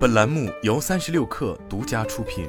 本栏目由三十六氪独家出品。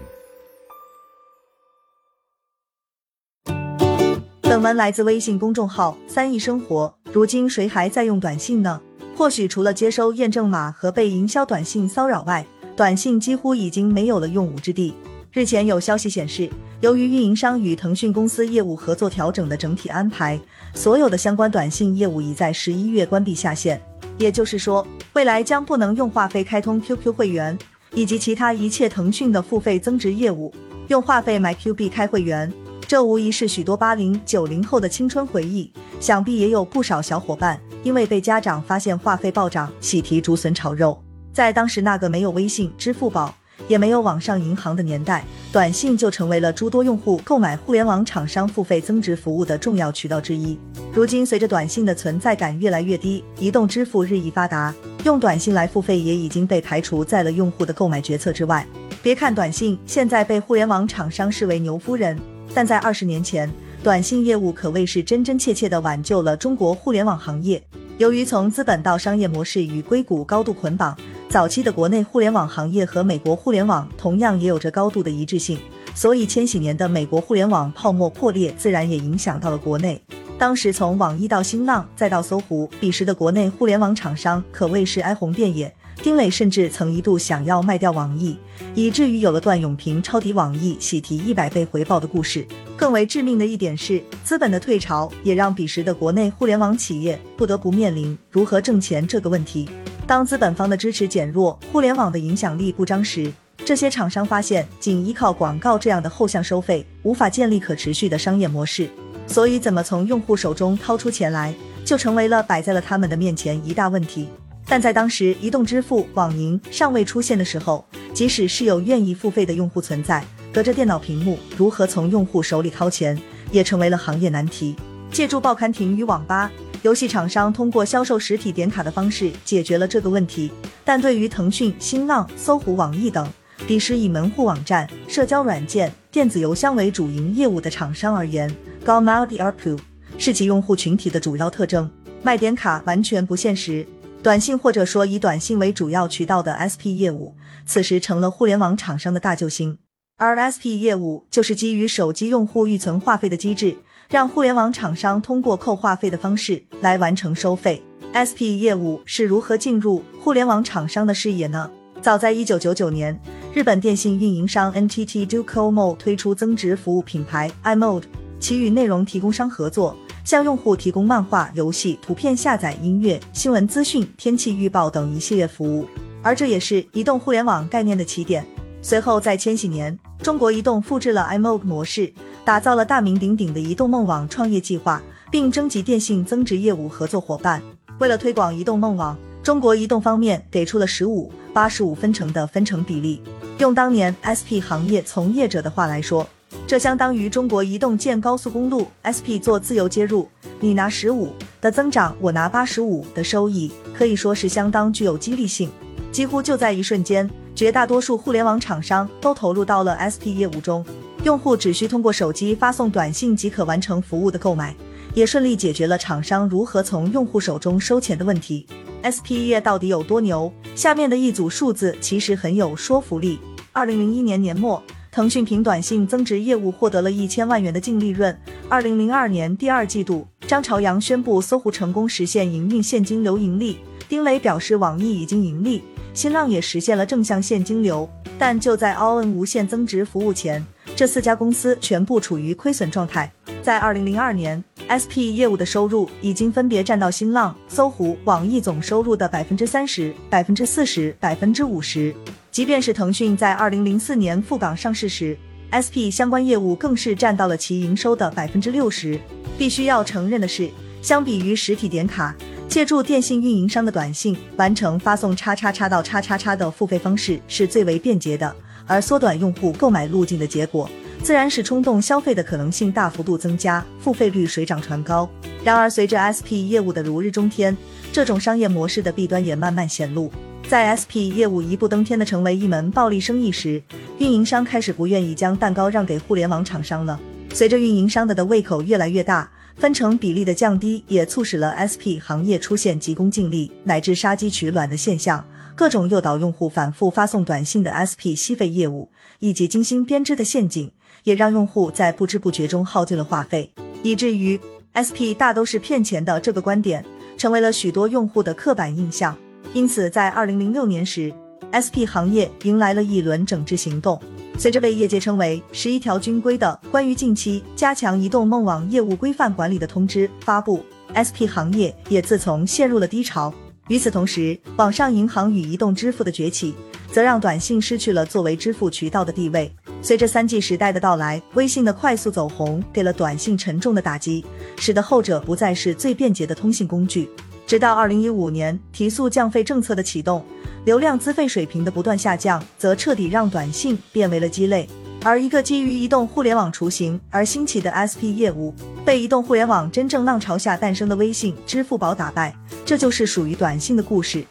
本文来自微信公众号“三亿生活”。如今谁还在用短信呢？或许除了接收验证码和被营销短信骚扰外，短信几乎已经没有了用武之地。日前有消息显示，由于运营商与腾讯公司业务合作调整的整体安排，所有的相关短信业务已在十一月关闭下线。也就是说，未来将不能用话费开通 QQ 会员，以及其他一切腾讯的付费增值业务。用话费买 Q 币开会员，这无疑是许多八零九零后的青春回忆。想必也有不少小伙伴因为被家长发现话费暴涨，喜提竹笋炒肉。在当时那个没有微信、支付宝。也没有网上银行的年代，短信就成为了诸多用户购买互联网厂商付费增值服务的重要渠道之一。如今，随着短信的存在感越来越低，移动支付日益发达，用短信来付费也已经被排除在了用户的购买决策之外。别看短信现在被互联网厂商视为牛夫人，但在二十年前，短信业务可谓是真真切切地挽救了中国互联网行业。由于从资本到商业模式与硅谷高度捆绑。早期的国内互联网行业和美国互联网同样也有着高度的一致性，所以千禧年的美国互联网泡沫破裂，自然也影响到了国内。当时从网易到新浪再到搜狐，彼时的国内互联网厂商可谓是哀鸿遍野。丁磊甚至曾一度想要卖掉网易，以至于有了段永平抄底网易喜提一百倍回报的故事。更为致命的一点是，资本的退潮也让彼时的国内互联网企业不得不面临如何挣钱这个问题。当资本方的支持减弱，互联网的影响力不彰时，这些厂商发现仅依靠广告这样的后向收费无法建立可持续的商业模式，所以怎么从用户手中掏出钱来，就成为了摆在了他们的面前一大问题。但在当时移动支付、网银尚未出现的时候，即使是有愿意付费的用户存在，隔着电脑屏幕如何从用户手里掏钱，也成为了行业难题。借助报刊亭与网吧。游戏厂商通过销售实体点卡的方式解决了这个问题，但对于腾讯、新浪、搜狐、网易等彼时以门户网站、社交软件、电子邮箱为主营业务的厂商而言，高 multi ARPU 是其用户群体的主要特征。卖点卡完全不现实，短信或者说以短信为主要渠道的 SP 业务，此时成了互联网厂商的大救星。而 SP 业务就是基于手机用户预存话费的机制。让互联网厂商通过扣话费的方式来完成收费。SP 业务是如何进入互联网厂商的视野呢？早在一九九九年，日本电信运营商 NTT Docomo 推出增值服务品牌 iMode，其与内容提供商合作，向用户提供漫画、游戏、图片下载、音乐、新闻资讯、天气预报等一系列服务。而这也是移动互联网概念的起点。随后在千禧年，中国移动复制了 iMode 模式。打造了大名鼎鼎的移动梦网创业计划，并征集电信增值业务合作伙伴。为了推广移动梦网，中国移动方面给出了十五八十五分成的分成比例。用当年 SP 行业从业者的话来说，这相当于中国移动建高速公路，SP 做自由接入，你拿十五的增长，我拿八十五的收益，可以说是相当具有激励性。几乎就在一瞬间，绝大多数互联网厂商都投入到了 SP 业务中。用户只需通过手机发送短信即可完成服务的购买，也顺利解决了厂商如何从用户手中收钱的问题。SP 业到底有多牛？下面的一组数字其实很有说服力。二零零一年年末，腾讯凭短信增值业务获得了一千万元的净利润。二零零二年第二季度，张朝阳宣布搜狐成功实现营运现金流盈利，丁磊表示网易已经盈利，新浪也实现了正向现金流。但就在 All N 无限增值服务前，这四家公司全部处于亏损状态。在二零零二年，SP 业务的收入已经分别占到新浪、搜狐、网易总收入的百分之三十、百分之四十、百分之五十。即便是腾讯在二零零四年赴港上市时，SP 相关业务更是占到了其营收的百分之六十。必须要承认的是，相比于实体点卡，借助电信运营商的短信完成发送叉叉叉到叉叉叉的付费方式是最为便捷的。而缩短用户购买路径的结果，自然是冲动消费的可能性大幅度增加，付费率水涨船高。然而，随着 SP 业务的如日中天，这种商业模式的弊端也慢慢显露。在 SP 业务一步登天的成为一门暴利生意时，运营商开始不愿意将蛋糕让给互联网厂商了。随着运营商的的胃口越来越大，分成比例的降低，也促使了 SP 行业出现急功近利乃至杀鸡取卵的现象。各种诱导用户反复发送短信的 SP 吸费业务，以及精心编织的陷阱，也让用户在不知不觉中耗尽了话费，以至于 SP 大都是骗钱的这个观点，成为了许多用户的刻板印象。因此，在二零零六年时，SP 行业迎来了一轮整治行动。随着被业界称为“十一条军规”的关于近期加强移动梦网业务规范管理的通知发布，SP 行业也自从陷入了低潮。与此同时，网上银行与移动支付的崛起，则让短信失去了作为支付渠道的地位。随着三 G 时代的到来，微信的快速走红给了短信沉重的打击，使得后者不再是最便捷的通信工具。直到二零一五年提速降费政策的启动，流量资费水平的不断下降，则彻底让短信变为了鸡肋。而一个基于移动互联网雏形而兴起的 SP 业务，被移动互联网真正浪潮下诞生的微信、支付宝打败，这就是属于短信的故事。